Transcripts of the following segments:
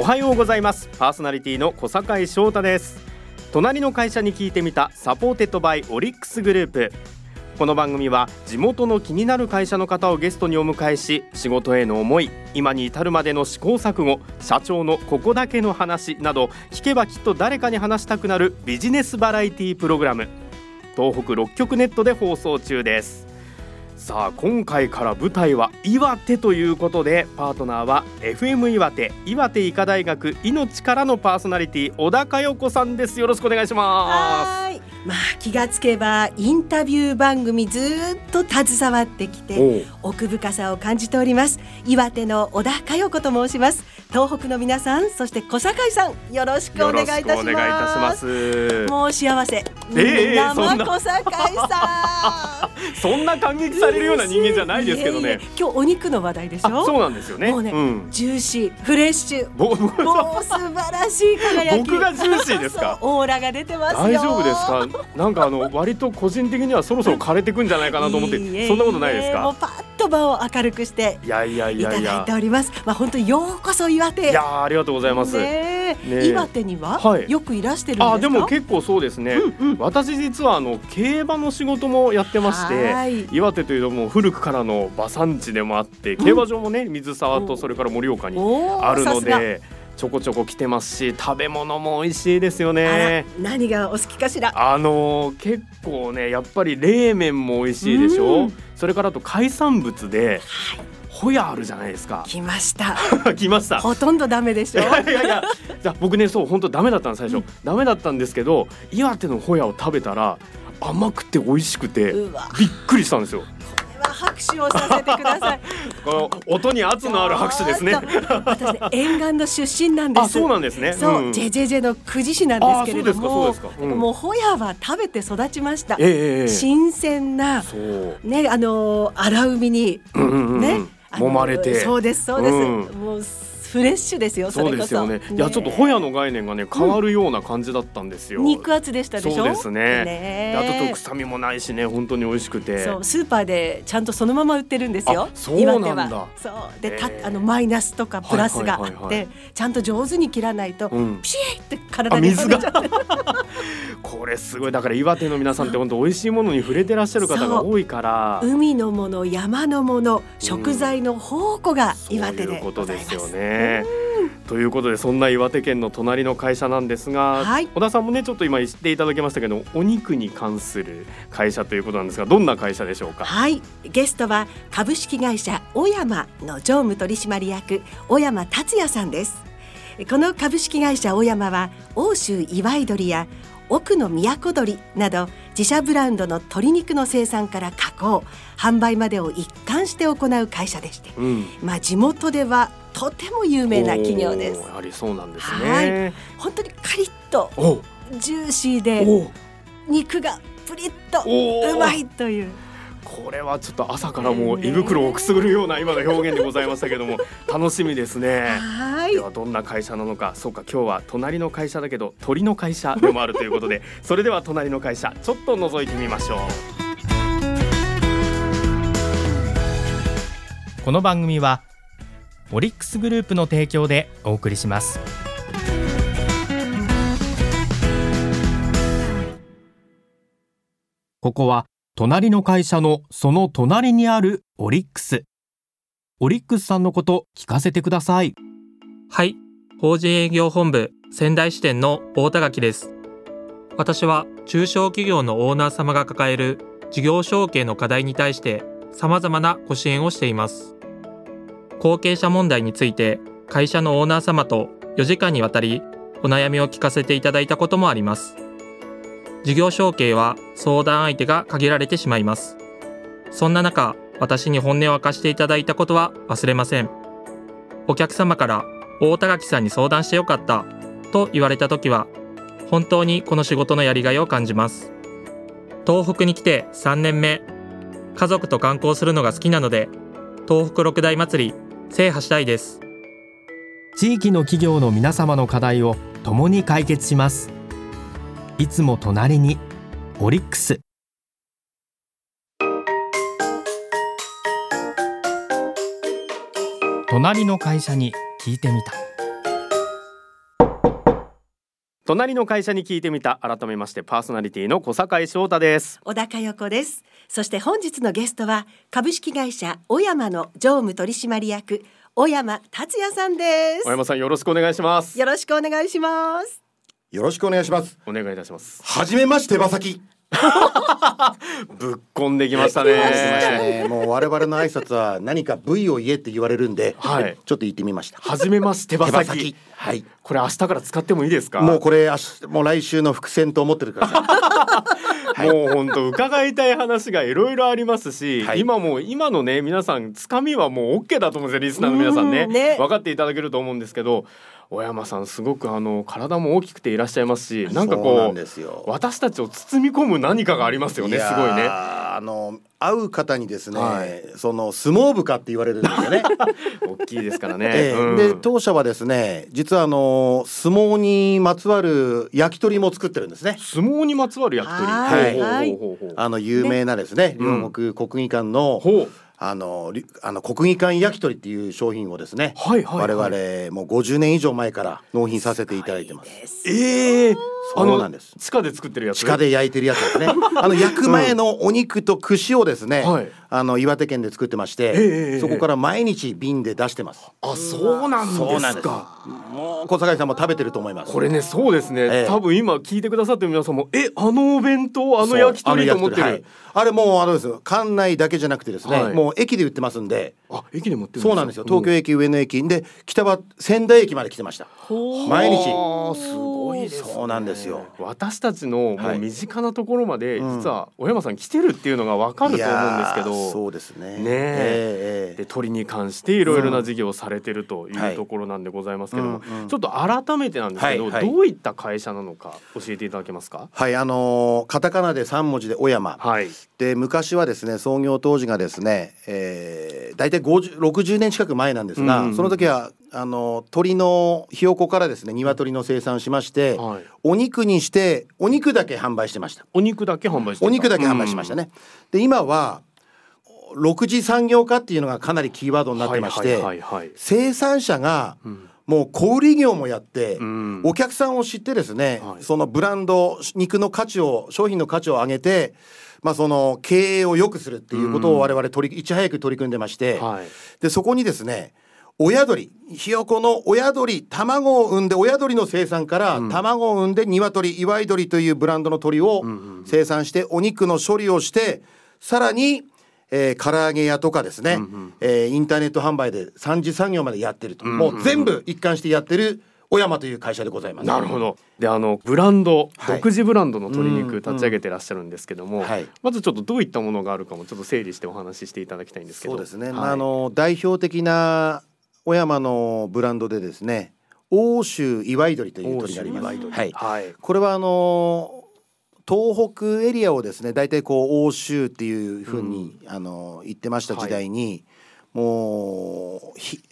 おはようございます。パーソナリティの小堺翔太です。隣の会社に聞いてみた supported by オリックスグループ。この番組は地元の気になる会社の方をゲストにお迎えし仕事への思い今に至るまでの試行錯誤社長のここだけの話など聞けばきっと誰かに話したくなるビジネスバラエティプログラム。東北6局ネットで放送中です。さあ今回から舞台は岩手ということでパートナーは FM 岩手岩手医科大学命からのパーソナリティ小田佳代子さんです。よろしくお願いします。まあ気がつけばインタビュー番組ずっと携わってきて奥深さを感じております岩手の小田佳代子と申します東北の皆さんそして小堺さんよろしくお願いいたします。もう幸せ、えー、生小堺さん。そんな感激されるような人間じゃないですけどね。今日お肉の話題でしょ？そうなんですよね。もうね、うん、ジューシーフレッシュ。もう素晴らしい輝き。僕がジューシーですか？オーラが出てます大丈夫ですか？なんかあの割と個人的にはそろそろ枯れてくんじゃないかなと思ってそんなことないですか？もうパッと場を明るくしていやいやいやいや。いております。まあ本当ようこそ岩手。いやありがとうございます、ねね、岩手には、はい、よくいらしてるあでも結構そうですね、うんうん、私実はあの競馬の仕事もやってまして岩手というのも古くからの馬産地でもあって競馬場もね水沢とそれから盛岡にあるので。ちょこちょこ来てますし食べ物も美味しいですよね何がお好きかしら？あの結構ねやっぱり冷麺も美味しいでしょ、うそれからあと海産物で、はいホヤあるじゃないですか。来ました。来ました。ほとんどダメでしょ？いやいやいや、じゃ僕ねそう本当ダメだったの最初、うん、ダメだったんですけど岩手のホヤを食べたら甘くて美味しくてびっくりしたんですよ。拍手をさせてください。この音に圧のある拍手ですね。私ね沿岸の出身なんです。そうなんですね。そう、うん、JJJ の久慈市なんですけれども、うん、もうホヤは食べて育ちました。えー、新鮮なねあの荒海に、うんうんうん、ね。揉まれてそうですそうです、もうフレッシュですよそうですよね、いやちょっとホヤの概念がね変わるような感じだったんですよ、肉厚でしたでしょ？そうですね。ね。あと臭みもないしね本当に美味しくて。そうスーパーでちゃんとそのまま売ってるんですよそうなんだ。そう。でたあのマイナスとかプラスがあって、ちゃんと上手に切らないと、うん、ピシッって体に水が？これすごい。だから岩手の皆さんって本当美味しいものに触れてらっしゃる方が多いから。海のもの山のもの食材の宝庫が岩手でございます、ういうことですよねということでそんな岩手県の隣の会社なんですが、はい、小田さんもねちょっと今言っていただきましたけどお肉に関する会社ということなんですがどんな会社でしょうか？はい。ゲストは株式会社小山の常務取締役小山達也さんです。この株式会社小山は欧州祝い鳥や奥の都鳥など自社ブランドの鶏肉の生産から加工販売までを一貫して行う会社でして、うん、まあ地元ではとても有名な企業です。やはりそうなんですね。はい、本当にカリッとジューシーで肉がプリッとうまいという。これはちょっと朝からもう胃袋をくすぐるような今の表現でございましたけども 楽しみですね。はい。ではどんな会社なのか。そうか今日は隣の会社だけど鳥の会社でもあるということで それでは隣の会社ちょっと覗いてみましょう。この番組はオリックスグループの提供でお送りしますここは隣の会社のその隣にあるオリックス。オリックスさんのこと聞かせてください。はい、法人営業本部仙台支店の大田垣です。私は中小企業のオーナー様が抱える事業承継の課題に対して様々なご支援をしています。後継者問題について会社のオーナー様と4時間にわたりお悩みを聞かせていただいたこともあります。事業承継は相談相手が限られてしまいます。そんな中、私に本音を明かしていただいたことは忘れません。お客様から大田垣さんに相談してよかったと言われた時は、本当にこの仕事のやりがいを感じます。東北に来て3年目、家族と観光するのが好きなので、東北六大祭り制覇したいです。地域の企業の皆様の課題を共に解決します。いつも隣にオリックス隣の会社に聞いてみた隣の会社に聞いてみた。改めましてパーソナリティの小坂井翔太です。小高代子です。そして本日のゲストは株式会社小山の常務取締役小山達也さんです。小山さんよろしくお願いします。よろしくお願いします。よろしくお願いします。お願いいたします。はじめまして、馬先。ぶっこんできましたね。ね。もう我々の挨拶は何か V を言えって言われるんで、はい。ちょっと言ってみました。はじめまして手羽先。はい。これ明日から使ってもいいですか？もうこれ明日もう来週の伏線と思ってるから。もう本当伺いたい話がいろいろありますし、はい。今もう今のね皆さんつかみはもう OK だと思うんですよリスナーの皆さんね。うんね。分かっていただけると思うんですけど小山さんすごくあの体も大きくていらっしゃいますしなんかこう私たちを包み込む何かがありますよねすごいね。あの会う方にですね、はいその相撲部かって言われるんですよね。大きいですからね。ええうんで当社はですね実はあの相撲にまつわる焼き鳥も作ってるんですね。相撲にまつわる焼き鳥。はいあの有名なですねうん両国国技館の、ほうあのりあの国技館焼き鳥っていう商品をですね、はいはいはい我々もう50年以上前から納品させていただいてます。ですええそうなんです地下で作ってるやつ？地下で焼いてるやつですね。あの焼く前のお肉と串をですね、はいあの岩手県で作ってまして、ええそこから毎日瓶で出してます。あそうなんですか。もう小坂井さんも食べてると思います。これねそうですね、ええ。多分今聞いてくださってる皆さんもえあのお弁当あの焼き鳥と思ってる。あれもうあのですよ館内だけじゃなくてですね、はい。もう駅で売ってますんで。あ駅で持ってるそうなんですよ。東京駅上野駅で北は仙台駅まで来てました。毎日。すごいですね。そうなんですよ。私たちのもはい。う身近なところまで、うん。実は小山さん来てるっていうのがわかると思うんですけどそうですね。ねえ。ええで鳥に関していろいろな事業をされてるといはいうところなんでございますけども、うんうんちょっと改めてなんですけど、はいはい。どういった会社なのか教えていただけますか？はいあのーカタカナで三文字で小山。はい。で昔はですね創業当時がですね、えー、大体50 60年近く前なんですが、うんうんその時はあの鳥のひよこからですね鶏の生産しまして、はい。お肉にしてお肉だけ販売してました。お肉だけ販売してた。お肉だけ販売しましたね、で今は6次産業化っていうのがかなりキーワードになってまして、生産者がうん。もう小売業もやって、うん。お客さんを知ってですね、はい。そのブランド肉の価値を商品の価値を上げて、まあ、その経営を良くするっていうことを我々取りいち早く取り組んでまして、はい。でそこにですね親鳥ひよこの親鳥卵を産んで親鳥の生産から、卵を産んで鶏祝い鳥というブランドの鳥を生産して、お肉の処理をしてさらに、えー、唐揚げ屋とかですね、えーインターネット販売で三次産業までやってると、もう全部一貫してやってる小山という会社でございます。なるほど。で、あのブランド、はい独自ブランドの鶏肉うん立ち上げてらっしゃるんですけども、はいまずちょっとどういったものがあるかもちょっと整理してお話ししていただきたいんですけど。そうですね、はいまあ、あの代表的な小山のブランドでですね欧州祝い鳥という鳥があります。はい。これはあの東北エリアをですね大体こう欧州っていうふうに、あの言ってました時代に、もうひ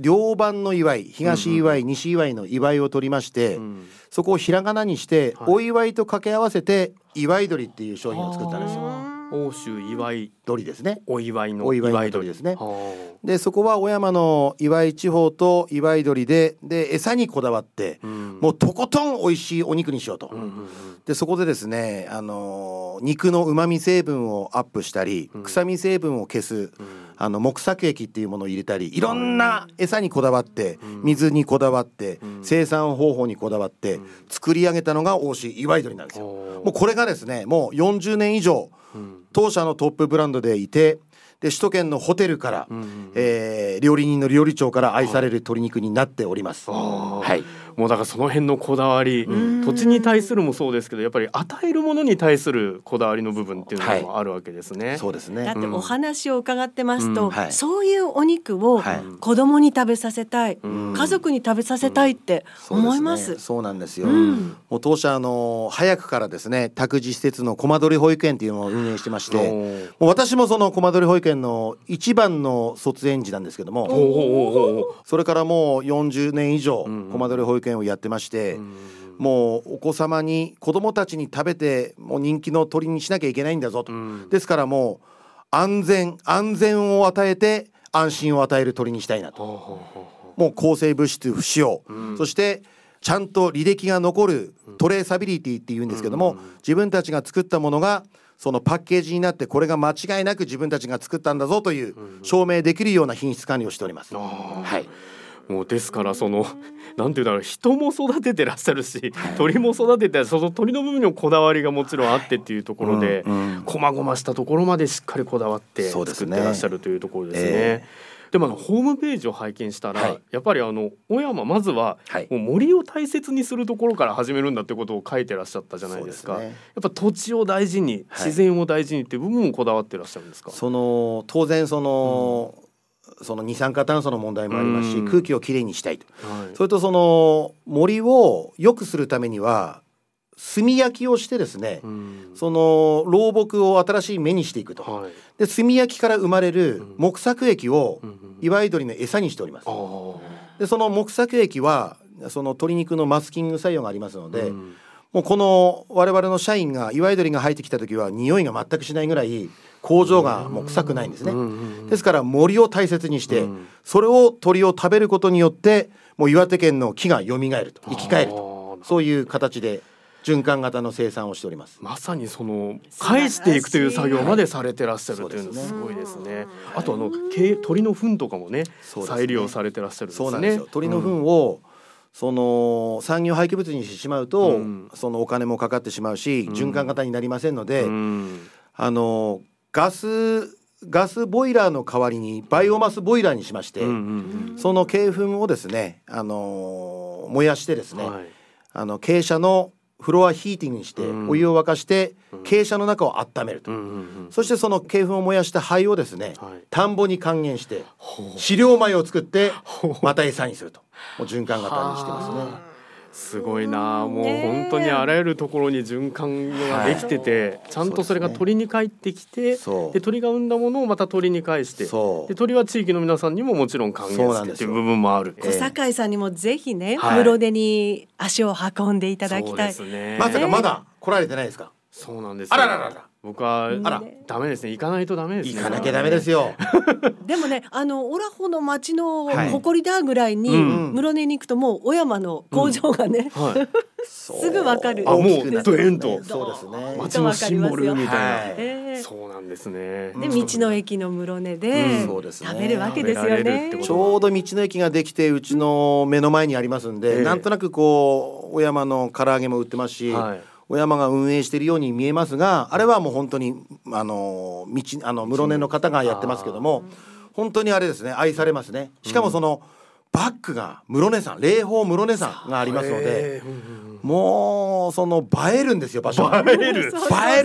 両番の祝い東祝い、西祝いの祝いを取りまして、うん。そこをひらがなにして、はい。お祝いと掛け合わせて祝い鳥っていう商品を作ったんですよ。欧州祝い鳥ですね。お祝いのお祝いの鳥ですね。はでそこは小山の祝い地方と祝い鳥でで餌にこだわってあ、うん。もうとことん美味しいお肉にしようと。うんうんうん。でそこでですね、あのー肉の旨味成分をアップしたり、うん。臭み成分を消す、うん。あの木作液っていうものを入れたりいろんな餌にこだわって、うん。水にこだわって、うん。生産方法にこだわって、うん。作り上げたのが大志祝い鳥なんですよ。もうこれがですねもう40年以上うん当社のトップブランドでいてで首都圏のホテルから、うんうんえー料理人の料理長から愛される鶏肉になっております。はい、もうだからその辺のこだわり、ん。土地に対するもそうですけどやっぱり与えるものに対するこだわりの部分っていうのもあるわけですね。そうですね。だっ。てお話を伺ってますと、うん。はい。そういうお肉をはい。子供に食べさせたい、うん。家族に食べさせたいって思います。そうですね。そうなんですよ。うん。もう当社あの早くからですね託児施設のコマドリ保育園っていうのを運営してまして、もう私もそのコマドリ保育園の一番の卒園児なんですけども、それからもう40年以上うん。コマドリ保育園をやってまして、もうお子様に子供たちに食べてもう人気の鳥にしなきゃいけないんだぞと、うん。ですからもう安全安全を与えて安心を与える鳥にしたいなと。もう抗生物質不使用、うん。そしてちゃんと履歴が残るトレーサビリティっていうんですけども、自分たちが作ったものがそのパッケージになってこれが間違いなく自分たちが作ったんだぞという証明できるような品質管理をしております。はいもうですからそのなんていうんだろう人も育ててらっしゃるし鳥も育ててその鳥の部分にもこだわりがもちろんあってっていうところでこまごましたところまでしっかりこだわって作ってらっしゃるというところですね。えー、でもあのホームページを拝見したら、はい、やっぱりあの小山まずはもう森を大切にするところから始めるんだってことを書いてらっしゃったじゃないですか。すね、やっぱ土地を大事に自然を大事にっていう部分もこだわってらっしゃるんですか？その当然その、うんその二酸化炭素の問題もありますし、空気をきれいにしたいと、はい、それとその森を良くするためには炭焼きをしてですね、その老木を新しい芽にしていくと、はい、で炭焼きから生まれる木作液を岩井鳥の餌にしております。でその木作液はその鶏肉のマスキング作用がありますので、もうこの我々の社員が岩井鳥が入ってきた時は匂いが全くしないぐらい工場がもう臭くないんですね。ですから森を大切にして、それを鳥を食べることによってもう岩手県の木が蘇ると生き返ると。そういう形で循環型の生産をしております。まさにその返していくという作業までされてらっしゃるというのすごいですね。あとあの鳥の糞とかもね再利用されてらっしゃる、ね、そうなんですよ。鳥の糞を、その産業廃棄物にしてしまうと、うん、そのお金もかかってしまうし、循環型になりませんので、うん、あのガスガスボイラーの代わりにバイオマスボイラーにしまして、その鶏粉をですね、あのー、燃やしてですね、はい、あの傾斜のフロアヒーティングにしてお湯を沸かして傾斜の中を温めると、そしてその鶏粉を燃やした灰をですね、はい、田んぼに還元して飼料米を作ってまた餌にすると。もう循環型にしてますね。すごいな。もう本当にあらゆるところに循環ができてて、はい、ちゃんとそれが鳥に帰ってきて、ね、で鳥が産んだものをまた鳥に返してで鳥は地域の皆さんにももちろん還元してっていう部分もある。小堺さんにもぜひね、はい、室出に足を運んでいただきたい、ね、まさかまだ来られてないですか？そうなんですあらららら。僕はあら。ダメですね。行かないとダメですね行かなきゃダメですよ。でもねあのオラホの町の誇りだぐらいに、はい、室根に行くともう小山の工場がね、うん。はい、すぐわかる。あもうドエンとそうですね。町のシンボルみたいな、はい。えー、そうなんですね。で道の駅の室根で食べるわけですよね、ちょうど道の駅ができてうちの目の前にありますんで、えー、なんとなくこう小山の唐揚げも売ってますし、はい小山が運営しているように見えますがあれはもう本当にあの道あの室根の方がやってますけども本当にあれですね愛されますね。しかもその、バックが室根山霊峰室根山がありますので、もうその映えるんですよ場所映える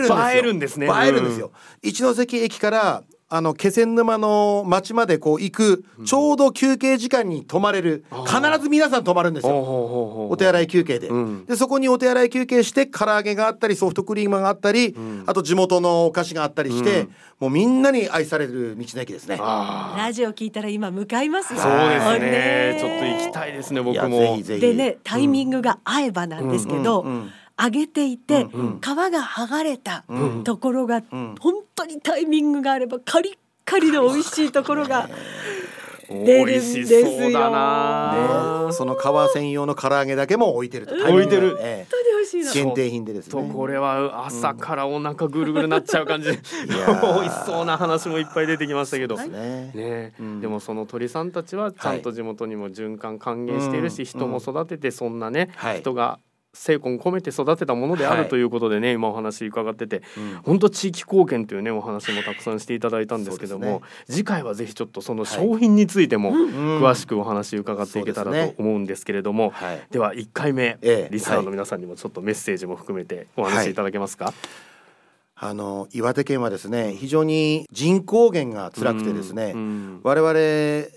映えるんですね映えるん。ですよ、一ノ関駅からあの気仙沼の町までこう行く、ちょうど休憩時間に泊まれる、必ず皆さん泊まるんですよ、お手洗い休憩で,、でそこにお手洗い休憩して唐揚げがあったりソフトクリームがあったり、あと地元のお菓子があったりして、もうみんなに愛される道の駅ですね。ラジオ聞いたら今向かいます。そうですね。ちょっと行きたいですね僕も。でねタイミングが合えばなんですけど、上げていて、うん、皮が剥がれたところが、うん、本当にタイミングがあればカリッカリの美味しいところが。出るんですよ。ね、その皮専用の唐揚げだけも置いてると。置いてる。ええ、本当に美味しいの。限定品でですね。これは朝からお腹ぐるぐるなっちゃう感じ。美味しそうな話もいっぱい出てきましたけど。ね。ね、うん、でもその鳥さんたちはちゃんと地元にも循環還元しているし、はい、人も育ててそんなね、はい、人が精魂込めて育てたものであるということでね、はい、今お話伺ってて、うん、本当地域貢献というねお話もたくさんしていただいたんですけども、ね、次回はぜひちょっとその商品についても詳しくお話伺っていけたらと思うんですけれども、でね、では1回目、ええ、リスナーの皆さんにもちょっとメッセージも含めてお話しいただけますか、はい、あの岩手県はですね非常に人口減が辛くてですね、うんうん、我々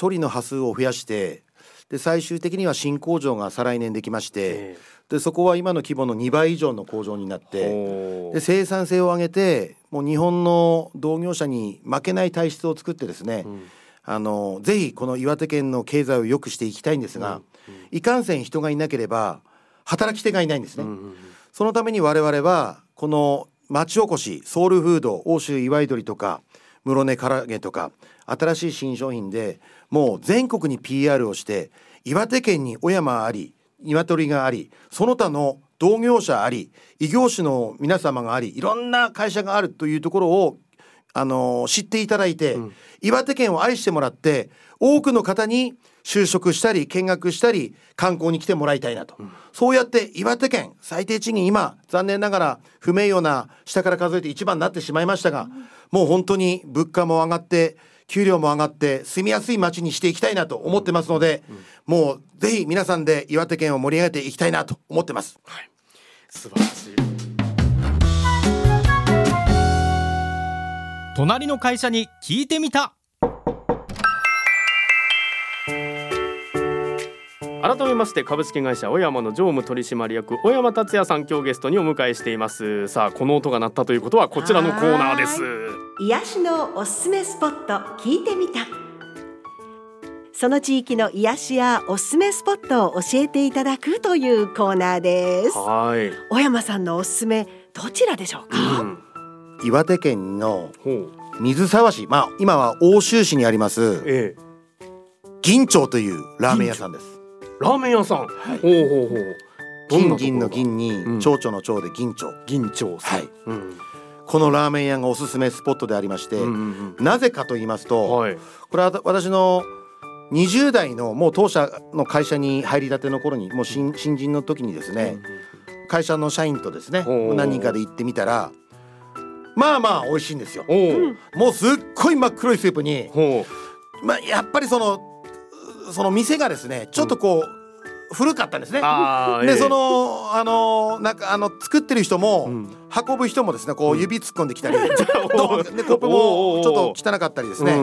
処理の波数を増やしてで最終的には新工場が再来年できまして、えーでそこは今の規模の2倍以上の工場になってで生産性を上げてもう日本の同業者に負けない体質を作ってですね、うん、あのぜひこの岩手県の経済を良くしていきたいんですが、うんうん、いかんせん人がいなければ働き手がいないんですね。うんうん、そのために我々はこの町おこしソウルフード欧州祝い鳥とか室根唐揚げとか新しい新商品でもう全国に PR をして岩手県に小山あり鶏がありその他の同業者あり異業種の皆様がありいろんな会社があるというところをあの知っていただいて、うん、岩手県を愛してもらって多くの方に就職したり見学したり観光に来てもらいたいなと、うん、そうやって岩手県最低賃金今残念ながら不名誉な下から数えて一番になってしまいましたが、うん、もう本当に物価も上がって給料も上がって住みやすい街にしていきたいなと思ってますので、もうぜひ皆さんで岩手県を盛り上げていきたいなと思ってます。はい、素晴らしい隣の会社に聞いてみた。改めまして株式会社小山の常務取締役小山達也さん今日ゲストにお迎えしています。さあこの音が鳴ったということはこちらのコーナーです。癒しのおすすめスポット聞いてみた。その地域の癒しやおすすめスポットを教えていただくというコーナーです。はい。小山さんのおすすめどちらでしょうか、うん岩手県の水沢市まあ今は奥州市にあります、ええ、銀町というラーメン屋さんです。ラーメン屋さん、はい、ほうほうほう。金銀の銀に蝶々の蝶で銀町、銀町。はい、うん、このラーメン屋がおすすめスポットでありまして、うんうんうん、なぜかと言いますと、はい、これは私の20代のもう当社の会社に入りたての頃にもう新新人の時にですね、うん、会社の社員とですね何人かで行ってみたらまあまあ美味しいんですよ。もうすっごい真っ黒いスープにまあやっぱりそのその店がですねちょっとこう、古かったんですね。で、そのあのなんかあの作ってる人も、運ぶ人もですねこう指突っ込んできたり、でコップもちょっと汚かったりですね、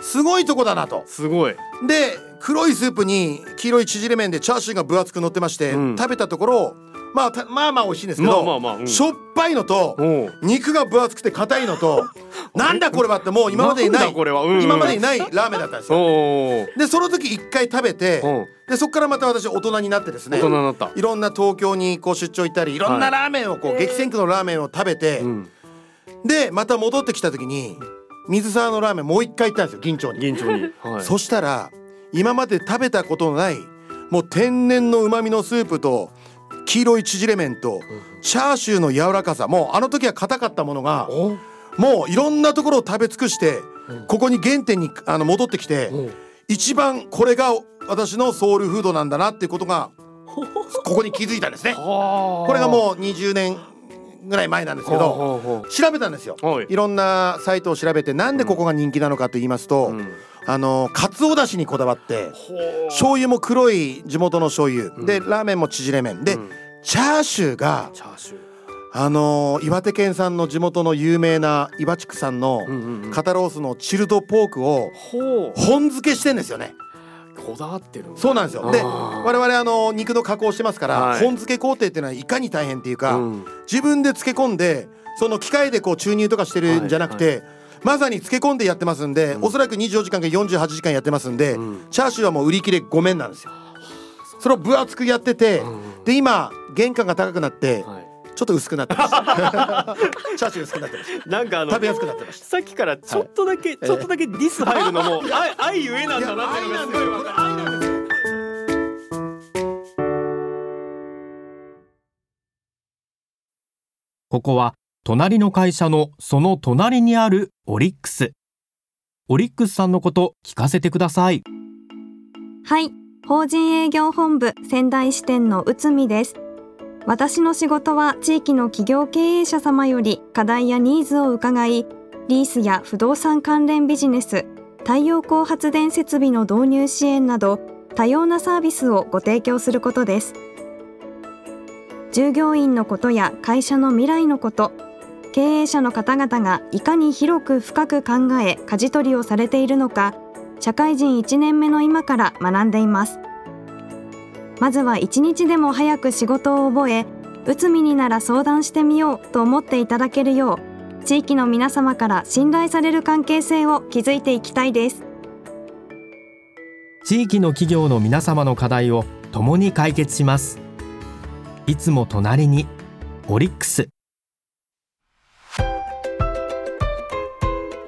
すごいとこだなと。すごい。で黒いスープに黄色い縮れ麺でチャーシューが分厚く乗ってまして、食べたところまあまあまあ美味しいんですけど、まあまあまあうん、しょっぱいのと肉が分厚くて硬いのと なんだこれはってもう今までにない、うん、今までにないラーメンだったんですよ。でその時一回食べてでそこからまた私大人になってですねいろんな東京にこう出張行ったりい。ろんなラーメンをこう、はい、激戦区のラーメンを食べて、でまた戻ってきた時に水沢のラーメンもう一回行ったんですよ銀町に。銀町に、はい、そしたら今まで食べたことのないもう天然の旨味のスープと黄色い縮れ麺とチャーシューの柔らかさ。もうあの時は硬かったものがもういろんなところを食べ尽くしてここに原点にあの戻ってきて一番これが私のソウルフードなんだなっていうことが ここに気づいたんですね。これがもう20年ぐらい前なんですけど調べたんですよ。い。ろんなサイトを調べてなんでここが人気なのかと言いますと、あの鰹だしにこだわって醤油も黒い地元の醤油、でラーメンも縮れ麺。で、チャーシューがあの岩手県産の地元の有名な岩地区産の肩ロースのチルドポークを本漬けしてんですよね。こだわってるそうなんですよ。で我々あの肉の加工してますから、はい、本漬け工程っていうのはいかに大変っていうか、うん、自分で漬け込んでその機械でこう注入とかしてるんじゃなくて、はいはい、まさに漬け込んでやってますんで、うん、おそらく24時間か48時間やってますんで、うん、チャーシューはもう売り切れごめんなんですよそれを分厚くやってて、で今原価が高くなって、はいちょっと薄くなってました。チャーシュー薄くなってました。なんかあの食べやすくなってました。さっきからちょっとだけ、はい、ちょっとだけディス入るのも愛愛ゆえなんだなっていうのがすごいわかる。ここは隣の会社のその隣にあるオリックス。オリックスさんのこと聞かせてください。はい、法人営業本部仙台支店の内海です。私の仕事は地域の企業経営者様より課題やニーズを伺い、リースや不動産関連ビジネス、太陽光発電設備の導入支援など多様なサービスをご提供することです。従業員のことや会社の未来のこと、経営者の方々がいかに広く深く考え舵取りをされているのか、社会人1年目の今から学んでいます。まずは一日でも早く仕事を覚えうつみになら相談してみようと思っていただけるよう地域の皆様から信頼される関係性を築いていきたいです。地域の企業の皆様の課題を共に解決します。いつも隣にオリックス。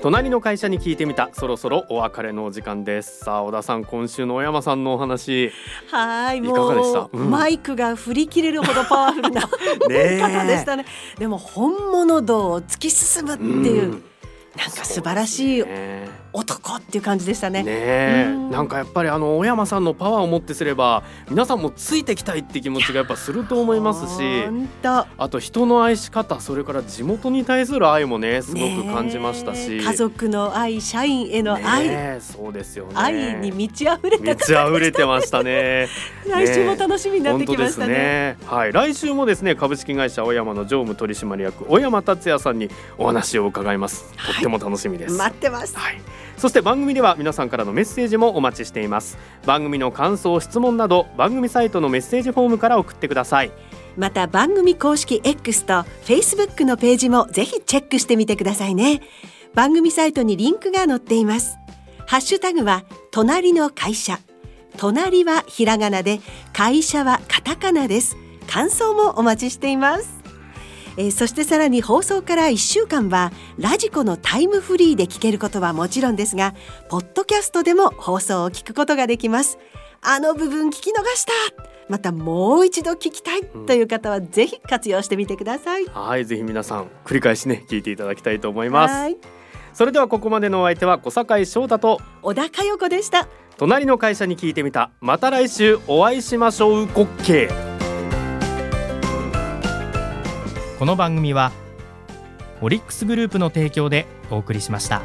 隣の会社に聞いてみた。そろそろお別れのお時間です。さあ小田さん今週の小山さんのお話。はいいかがでした？もう、うん。マイクが振り切れるほどパワフルな 方でしたね。でも本物道を突き進むっていう、うん。なんか素晴らしいね男っていう感じでしたね。ねなんかやっぱりあの小山さんのパワーを持ってすれば皆さんもついてきたいって気持ちがやっぱすると思いますし本当あと人の愛し方それから地元に対する愛もねすごく感じましたし、家族の愛社員への愛、そうですよね。愛に満ち溢れた満ち溢れてましたね。来週も楽しみになってきました本当ねですね。はい。来週もですね株式会社小山の常務取締役小山達也さんにお話を伺います。とっても楽しみです、待ってます。はい、そして番組では皆さんからのメッセージもお待ちしています。番組の感想質問など番組サイトのメッセージフォームから送ってください。また番組公式 X と Facebook のページもぜひチェックしてみてくださいね。番組サイトにリンクが載っています。ハッシュタグは隣の会社。隣はひらがなで会社はカタカナです。感想もお待ちしています。えーそしてさらに放送から1週間はラジコのタイムフリーで聞けることはもちろんですがポッドキャストでも放送を聞くことができます。あの部分聞き逃した。またもう一度聞きたいという方はぜひ活用してみてください。はいぜひ皆さん繰り返しね聞いていただきたいと思います。はい。それではここまでのお相手は小坂井翔太と小田佳代子でした。隣の会社に聞いてみた。また来週お会いしましょう。滑稽この番組はオリックスグループの提供でお送りしました。